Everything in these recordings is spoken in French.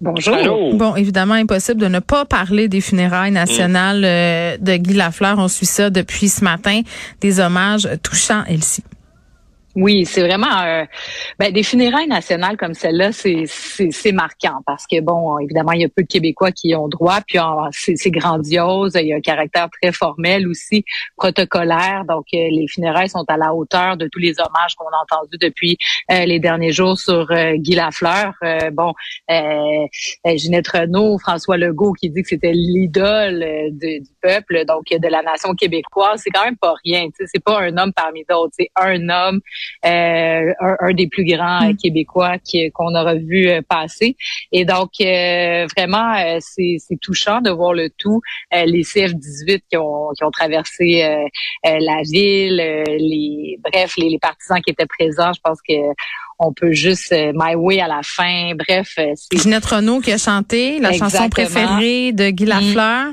Bonjour. allô? Bon, évidemment, impossible de ne pas parler des funérailles nationales euh, de Guy Lafleur. On suit ça depuis ce matin. Des hommages touchants, Elsie. Oui, c'est vraiment euh, ben, des funérailles nationales comme celle-là, c'est marquant parce que bon, évidemment, il y a peu de Québécois qui y ont droit, puis c'est grandiose, il y a un caractère très formel aussi, protocolaire. Donc, euh, les funérailles sont à la hauteur de tous les hommages qu'on a entendus depuis euh, les derniers jours sur euh, Guy Lafleur. Bon, Ginette Renault, François Legault qui dit que c'était l'idole du peuple, donc de la nation québécoise. C'est quand même pas rien. C'est pas un homme parmi d'autres. C'est un homme un, un des plus grands euh, Québécois qu'on aura vu euh, passer. Et donc, euh, vraiment, euh, c'est touchant de voir le tout. Euh, les CF-18 qui ont, qui ont traversé euh, euh, la ville, euh, les bref, les, les partisans qui étaient présents, je pense que on peut juste euh, My Way à la fin. Bref, euh, c'est Ginette Renault qui a chanté la chanson préférée de Guy Lafleur.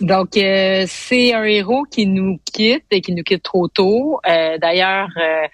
Donc, euh, c'est un héros qui nous quitte et qui nous quitte trop tôt. Euh, D'ailleurs, euh,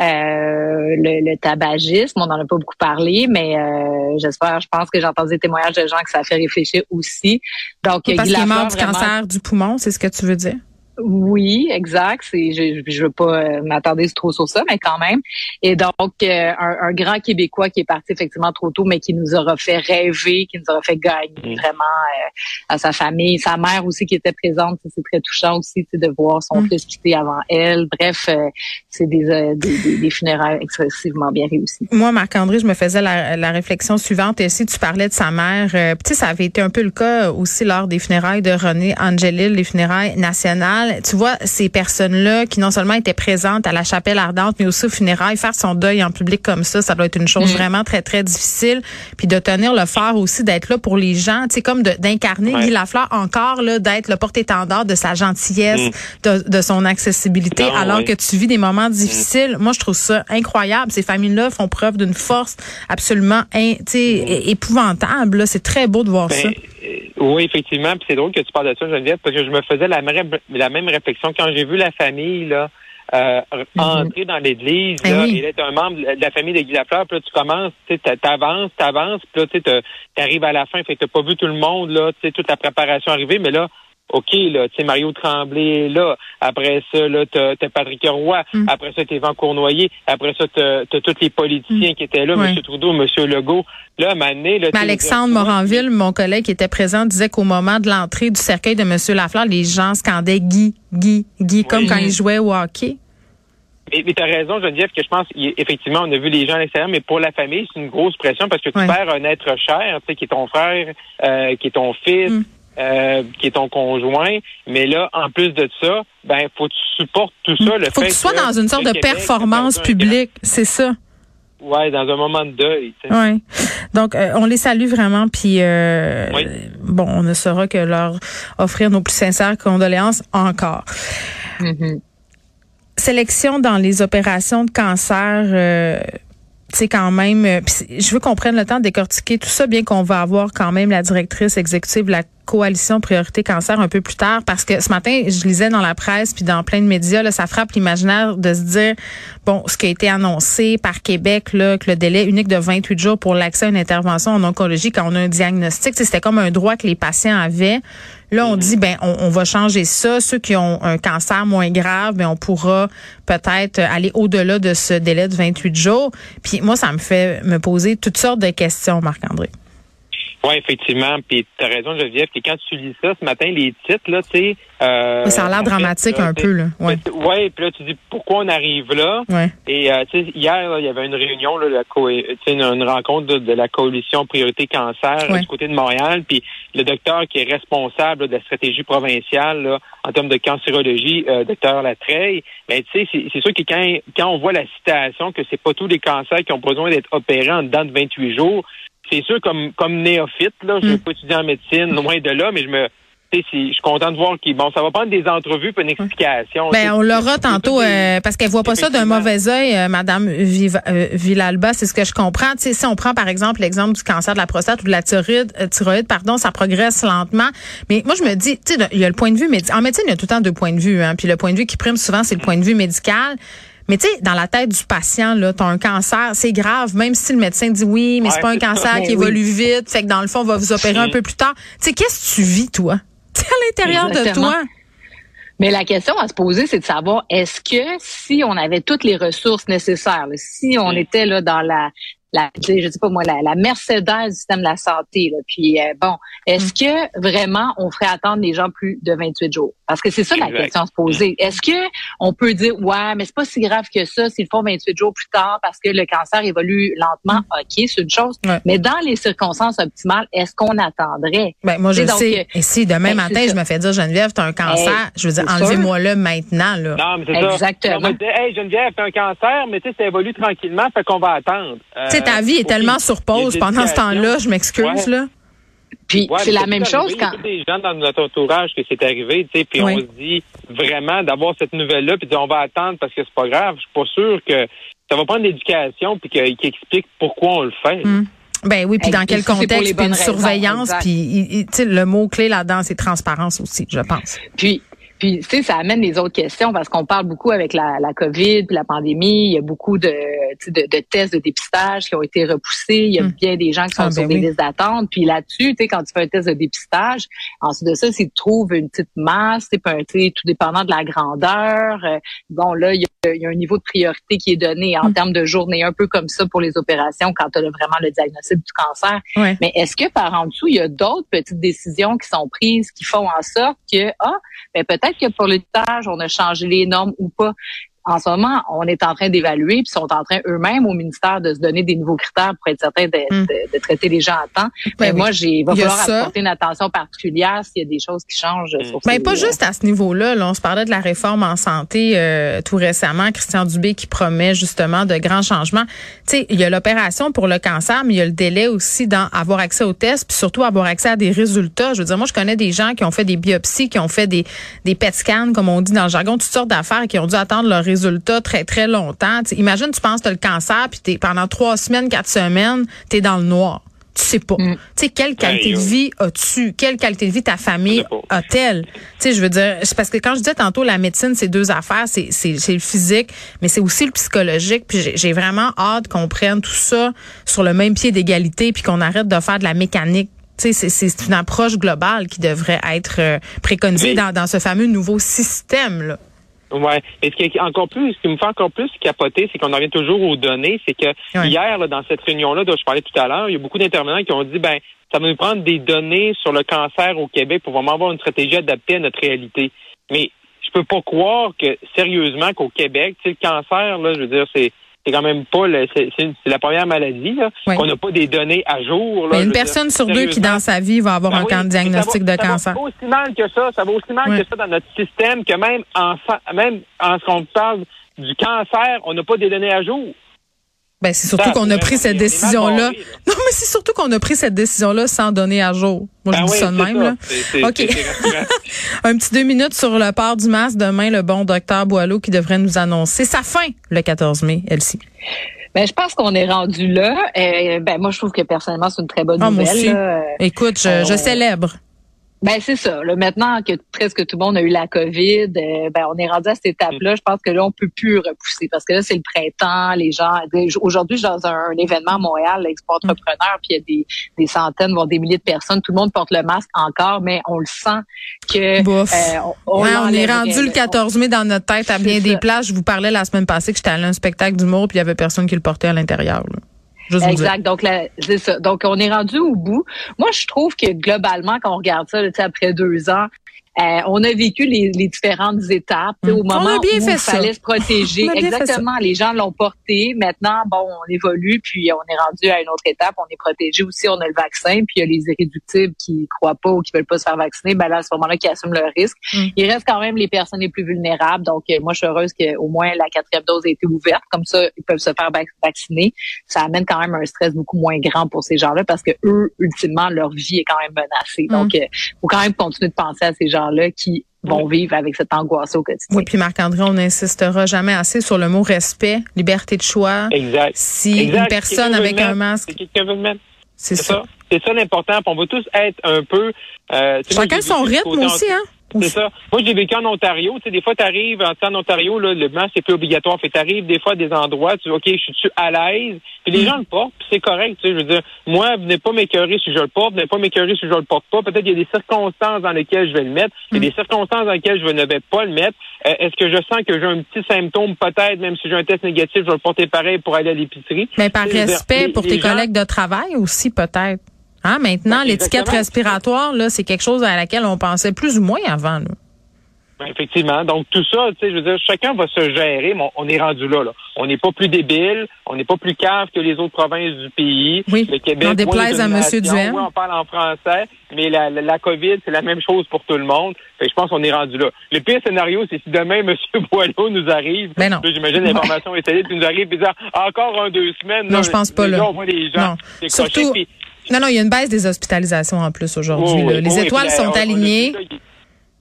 euh, le, le tabagisme, on n'en a pas beaucoup parlé, mais euh, j'espère, je pense que j'ai entendu des témoignages de gens que ça a fait réfléchir aussi. Donc, Parce Guy qu'il est mort du vraiment- cancer du poumon, c'est ce que tu veux dire? Oui, exact. C'est, je, je veux pas euh, m'attarder trop sur ça, mais quand même. Et donc, euh, un, un grand Québécois qui est parti effectivement trop tôt, mais qui nous aura fait rêver, qui nous aura fait gagner Mm. vraiment euh, à sa famille, sa mère aussi qui était présente. C'est très touchant aussi tu sais, de voir son Mm. fils quitter avant elle. Bref, euh, c'est des, euh, des, des, des funérailles excessivement bien réussies. Moi, Marc-André, je me faisais la, la réflexion suivante. Et si tu parlais de sa mère, euh, tu sais, ça avait été un peu le cas aussi lors des funérailles de René Angelil, les funérailles nationales. Tu vois, ces personnes-là qui non seulement étaient présentes à la chapelle ardente, mais aussi aux funérailles, faire son deuil en public comme ça, ça doit être une chose vraiment très, très difficile. Puis de tenir le fort aussi, d'être là pour les gens, tu sais, comme d'incarner Ouais. Guy Lafleur encore, là, d'être le porte-étendard de sa gentillesse, de, de son accessibilité, Non, alors ouais. que tu vis des moments difficiles. Moi, je trouve ça incroyable. Ces familles-là font preuve d'une force absolument in- épouvantable. C'est très beau de voir ça. Ben, euh, oui, effectivement. Puis c'est drôle que tu parles de ça, Geneviève, parce que je me faisais la, même- la même réflexion quand j'ai vu la famille là, euh, entrer dans l'église Eh là, oui. et être un membre de la famille de Guy Lafleur. Puis là, tu commences, tu sais, t'avances, t'avances, puis là, tu sais, t'arrives à la fin, fait que t'as pas vu tout le monde, là, tu sais, toute la préparation arriver, mais là, OK, là, tu sais, Mario Tremblay, là. Après ça, là, t'as t'as Patrick Roy. Mm. Après ça, t'as Yvan Cournoyer. Après ça, t'as t'as tous les politiciens qui étaient là. M. Trudeau, M. Legault. Là, à donné, là, Mais Alexandre Moranville, mon collègue qui était présent, disait qu'au moment de l'entrée du cercueil de M. Lafleur, les gens scandaient Guy, Guy, Guy, comme quand il jouait au hockey. Mais, mais tu as raison, Geneviève, que je pense, effectivement, on a vu les gens à l'extérieur, mais pour la famille, c'est une grosse pression parce que tu Ouais. perds un être cher, tu sais, qui est ton frère, euh, qui est ton fils, Mm. Euh, qui est ton conjoint. Mais là, en plus de ça, ben, faut que tu supportes tout ça. Le Faut que fait tu sois dans une sorte de Québec performance publique. C'est ça. Ouais, dans un moment de deuil. tu sais. Ouais. Donc, euh, on les salue vraiment. Puis, euh, Oui. bon, on ne saura que leur offrir nos plus sincères condoléances encore. Mhm. sélection dans les opérations de cancer, euh, c'est quand même. euh, je veux qu'on prenne le temps de décortiquer tout ça, bien qu'on va avoir quand même la directrice exécutive de la coalition Priorité Cancer un peu plus tard, parce que ce matin, je lisais dans la presse puis dans plein de médias, là, ça frappe l'imaginaire de se dire, bon, ce qui a été annoncé par Québec, là, que le délai unique de 28 jours pour l'accès à une intervention en oncologie quand on a un diagnostic, c'était comme un droit que les patients avaient. Là, on dit, ben, on, on va changer ça. Ceux qui ont un cancer moins grave, ben, on pourra peut-être aller au-delà de ce délai de 28 jours. Puis moi, ça me fait me poser toutes sortes de questions, Marc-André. Oui, effectivement. Puis tu as raison, Geneviève, que quand tu lis ça ce matin, les titres, là, tu sais. Euh, ça a l'air fait, dramatique là, un peu, là. Ouais. Ouais, puis là, tu dis pourquoi on arrive là? Ouais. Et euh, tu sais, hier, il y avait une réunion, là, la co- une, une rencontre de, de la coalition Priorité Cancer du côté de Montréal. Puis le docteur qui est responsable là, de la stratégie provinciale là, en termes de cancérologie, euh, docteur Latreille, mais tu sais, c'est c'est sûr que quand, quand on voit la citation que c'est pas tous les cancers qui ont besoin d'être opérés en dedans de 28 jours, c'est sûr comme comme néophyte, là, je ne Mm. vais pas étudier en médecine, loin de là, mais je me tu sais, si- je suis content de voir qu'il bon, ça va prendre des entrevues pour une explication. Ben, on l'aura tantôt euh, parce qu'elle voit pas ça d'un mauvais œil, euh, Madame Viva- euh, Villalba. C'est ce que je comprends. Tu sais, si on prend par exemple l'exemple du cancer de la prostate ou de la thyroïde, euh, thyroïde, pardon, ça progresse lentement. Mais moi, je me dis, tu sais, il y a le point de vue médical. En médecine, il y a tout le temps deux points de vue. Hein, puis le point de vue qui prime souvent, c'est le point de vue médical. Mais tu sais, dans la tête du patient, là, t'as un cancer, c'est grave, même si le médecin dit oui, mais c'est pas un ça. cancer Mais qui oui. évolue vite, fait que dans le fond, on va vous opérer un peu plus tard. Tu sais, qu'est-ce que tu vis, toi? À l'intérieur de toi. Mais la question à se poser, c'est de savoir est-ce que si on avait toutes les ressources nécessaires, là, si on Mm. était là dans la, la je sais pas moi, la, la Mercedes du système de la santé, là, puis euh, bon, est-ce que vraiment on ferait attendre les gens plus de 28 jours? Parce que c'est ça la Exact. question à se poser. Est-ce que on peut dire ouais, mais c'est pas si grave que ça s'ils le font 28 jours plus tard parce que le cancer évolue lentement? Ok, c'est une chose. Ouais. Mais dans les circonstances optimales, est-ce qu'on attendrait? Ben, moi, je donc, sais. euh, Et si demain ben, matin, je ça. me fais dire, Geneviève, t'as un cancer, Hey, je veux dire, c'est sûr. enlevez-moi-le maintenant, là. Non, mais c'est ça. Exactement. On va dire, hey, Geneviève, t'as un cancer, mais tu sais, ça évolue tranquillement, fait qu'on va attendre. Euh, tu sais, ta vie est tellement sur pause pendant ce temps-là, je m'excuse, Ouais. là. Puis Ouais, c'est la même chose quand Il y a des gens dans notre entourage que c'est arrivé, tu sais, puis Oui. on se dit vraiment d'avoir cette nouvelle-là, puis on va attendre parce que c'est pas grave. Je suis pas sûr que ça va prendre l'éducation puis qu'il qu'il explique pourquoi on le fait. Mm. Ben oui, puis dans quel contexte, puis une raisons, surveillance, puis le mot clé là-dedans, c'est transparence aussi, je pense. Puis, puis tu sais, ça amène les autres questions parce qu'on parle beaucoup avec la, la COVID puis la pandémie. Il y a beaucoup de, de, de tests de dépistage qui ont été repoussés. Il y a Hum. bien des gens qui sont Ah, sur ben des oui. listes d'attente. Puis là-dessus, tu sais, quand tu fais un test de dépistage, ensuite de ça, si tu trouves une petite masse, tu sais, tout dépendant de la grandeur, euh, bon, là, il y, a, il y a un niveau de priorité qui est donné en Hum. termes de journée, un peu comme ça pour les opérations quand tu as vraiment le diagnostic du cancer. Ouais. Mais est-ce que par en dessous, il y a d'autres petites décisions qui sont prises qui font en sorte que, ah, ben peut-être que pour tâche, on a changé les normes ou pas. En ce moment, on est en train d'évaluer, puis sont en train eux-mêmes au ministère de se donner des nouveaux critères pour être certain de, Hmm. de- de traiter les gens à temps. Ben Mais oui. moi, j'ai, il va Il falloir ça. apporter une attention particulière s'il y a des choses qui changent. Hmm. Sur Ben ces- pas juste à ce niveau-là. Là, on se parlait de la réforme en santé euh, tout récemment. Christian Dubé qui promet justement de grands changements. Tu sais, il y a l'opération pour le cancer, mais il y a le délai aussi dans avoir accès aux tests, puis surtout avoir accès à des résultats. Je veux dire, moi, je connais des gens qui ont fait des biopsies, qui ont fait des des PET scans, comme on dit dans le jargon, toutes sortes d'affaires, qui ont dû attendre leurs résultats très très longtemps. Tu sais, imagine, tu penses que tu as le cancer, puis t'es pendant trois semaines, quatre semaines, t'es dans le noir. Tu sais pas. Mm. Tu sais, quelle qualité de oh. vie as-tu? Quelle qualité de vie ta famille a-t-elle? Tu sais, je veux dire, c'est parce que quand je disais tantôt la médecine, c'est deux affaires, c'est, c'est, c'est le physique, mais c'est aussi le psychologique. Puis j'ai, j'ai vraiment hâte qu'on prenne tout ça sur le même pied d'égalité, puis qu'on arrête de faire de la mécanique. Tu c'est, c'est une approche globale qui devrait être euh, préconisée dans, dans ce fameux nouveau système. Là. Ouais. Et ce qui est encore plus, ce qui me fait encore plus capoter, c'est qu'on en revient toujours aux données. C'est que Ouais. hier, là, dans cette réunion-là dont je parlais tout à l'heure, il y a beaucoup d'intervenants qui ont dit, ben, ça va nous prendre des données sur le cancer au Québec pour vraiment avoir une stratégie adaptée à notre réalité. Mais je peux pas croire que, sérieusement, qu'au Québec, tu sais, le cancer, là, je veux dire, c'est c'est quand même pas le, c'est, c'est- c'est la première maladie, là, Ouais. qu'on n'a pas des données à jour. Là, Mais je une dire, personne sur deux qui, dans sa vie, va avoir Ben un oui, camp ça diagnostic va- de ça cancer. va aussi mal que ça. Ça va aussi mal que ça dans notre système que même en, même en ce qu'on parle du cancer, on n'a pas des données à jour. Ben, c'est surtout qu'on a pris cette décision-là. Non, mais c'est surtout qu'on a pris cette décision-là sans donner à jour. Moi, je Ben dis oui, ça de même, ça. là. C'est- OK. c'est-. Un petit deux minutes sur le port du masque. Demain, le bon docteur Boileau qui devrait nous annoncer sa fin le 14 mai, Elsie. Ben, je pense qu'on est rendu là. Euh, ben, moi, je trouve que personnellement, c'est une très bonne Ah, moi nouvelle. aussi. là. Euh, Écoute, je, je on- célèbre. Ben c'est ça. Là, maintenant que presque tout le monde a eu la COVID, euh, ben on est rendu à cette étape-là. Je pense que là on peut plus repousser parce que là c'est le printemps. Les gens aujourd'hui je suis dans un, un événement à Montréal, l'Expo Entrepreneur, puis il y a des, des centaines voire des milliers de personnes. Tout le monde porte le masque encore, mais on le sent que euh, on, Ouais, on est rendu le là. 14 mai dans notre tête à bien des places. Je vous parlais la semaine passée que j'étais allé à un spectacle d'humour puis il y avait personne qui le portait à l'intérieur. Juste. Exact. Donc, c'est ça. Donc, on est rendu au bout. Moi, je trouve que globalement, quand on regarde ça, là, tu sais, après deux ans, Euh, on a vécu les, les différentes étapes au a moment où il ça. fallait se protéger. A ça. Exactement. Les gens l'ont porté. Maintenant, bon, on évolue, puis on est rendu à une autre étape. On est protégé aussi. On a le vaccin, puis il y a les irréductibles qui croient pas ou qui veulent pas se faire vacciner. Ben là, à ce moment-là, qui assument le risque. Mm. Il reste quand même les personnes les plus vulnérables. Donc, euh, moi, je suis heureuse qu'au moins la quatrième dose ait été ouverte. Comme ça, ils peuvent se faire vac- vacciner. Ça amène quand même un stress beaucoup moins grand pour ces gens-là parce que eux, ultimement, leur vie est quand même menacée. Mm. Donc, il faut quand même continuer de penser à ces gens-là qui vont vivre avec cette angoisse au quotidien. Oui, puis Marc-André, on n'insistera jamais assez sur le mot respect, liberté de choix. Exact. Si Exact. une personne avec un masque, c'est ça. ça. C'est ça l'important. On va tous être un peu. euh, Chacun son rythme aussi, hein? C'est ça. Moi, j'ai vécu en Ontario. Tu sais, des fois, tu arrives en Ontario, là, le masque, c'est plus obligatoire. Fait tu arrives des fois à des endroits, tu dis, OK, je suis à l'aise? Puis Mm. les gens le portent, puis c'est correct. Tu sais, je veux dire, moi, venez pas m'écœurer si je le porte, venez pas m'écœurer si je le porte pas. Peut-être qu'il y a des circonstances dans lesquelles je vais le mettre. Il y a Mm. des circonstances dans lesquelles je ne vais pas le mettre. Euh, Est-ce que je sens que j'ai un petit symptôme? Peut-être, même si j'ai un test négatif, je vais le porter pareil pour aller à l'épicerie? Mais par dire, respect les- pour les tes gens- collègues de travail aussi, peut-être. Hein, maintenant, Ben, l'étiquette respiratoire, là, c'est quelque chose à laquelle on pensait plus ou moins avant. Là. Ben, effectivement. Donc, tout ça, tu sais, je veux dire, chacun va se gérer, mais on, on est rendu là, là. On n'est pas plus débile, on n'est pas plus cave que les autres provinces du pays. Oui, Le Québec, oui, déplaise à nation. Duhem. Oui, on parle en français, mais la, la, la COVID, c'est la même chose pour tout le monde. Fait que je pense qu'on est rendu là. Le pire scénario, c'est si demain, M. Boileau nous arrive. Ben non. J'imagine l'information est puis nous arrive, puis dire, encore un, deux semaines. Non, là, je pense pas, là. on voit les gens Non. Surtout, puis- non, non, il y a une baisse des hospitalisations en plus aujourd'hui. Oh, oui, Les oui, étoiles puis, sont on- alignées.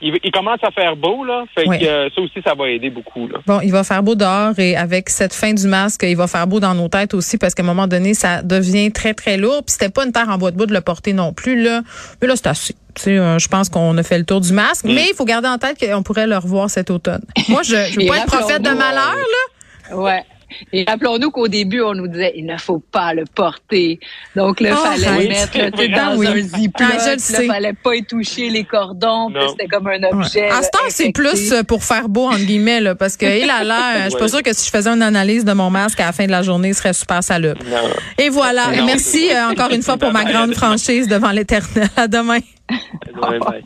il, commence à faire beau, là. Fait Oui. que euh, ça aussi, ça va aider beaucoup, là. Bon, il va faire beau dehors et avec cette fin du masque, il va faire beau dans nos têtes aussi parce qu'à un moment donné, ça devient très, très lourd. Puis c'était pas une terre en bois de bois de le porter non plus, là. Mais là, c'est assez. Tu sais, euh, je pense qu'on a fait le tour du masque, Mm. mais il faut garder en tête qu'on pourrait le revoir cet automne. Moi, je, je veux pas être prophète de malheur, là. Ouais. Et rappelons-nous qu'au début, on nous disait, il ne faut pas le porter. Donc, là, Oh, fallait le mettre là, Ah dans oui. un ziploc. Ah, Là, sais. fallait pas y toucher les cordons. C'était comme un Ouais. objet. À ce temps, c'est plus euh, pour faire beau, entre guillemets, là, parce que, il a l'air, je suis pas sûre que si je faisais une analyse de mon masque à la fin de la journée, il serait super salubre. Non. Et voilà. Non. Merci euh, encore une fois pour ma grande franchise devant l'éternel. À demain. Bye.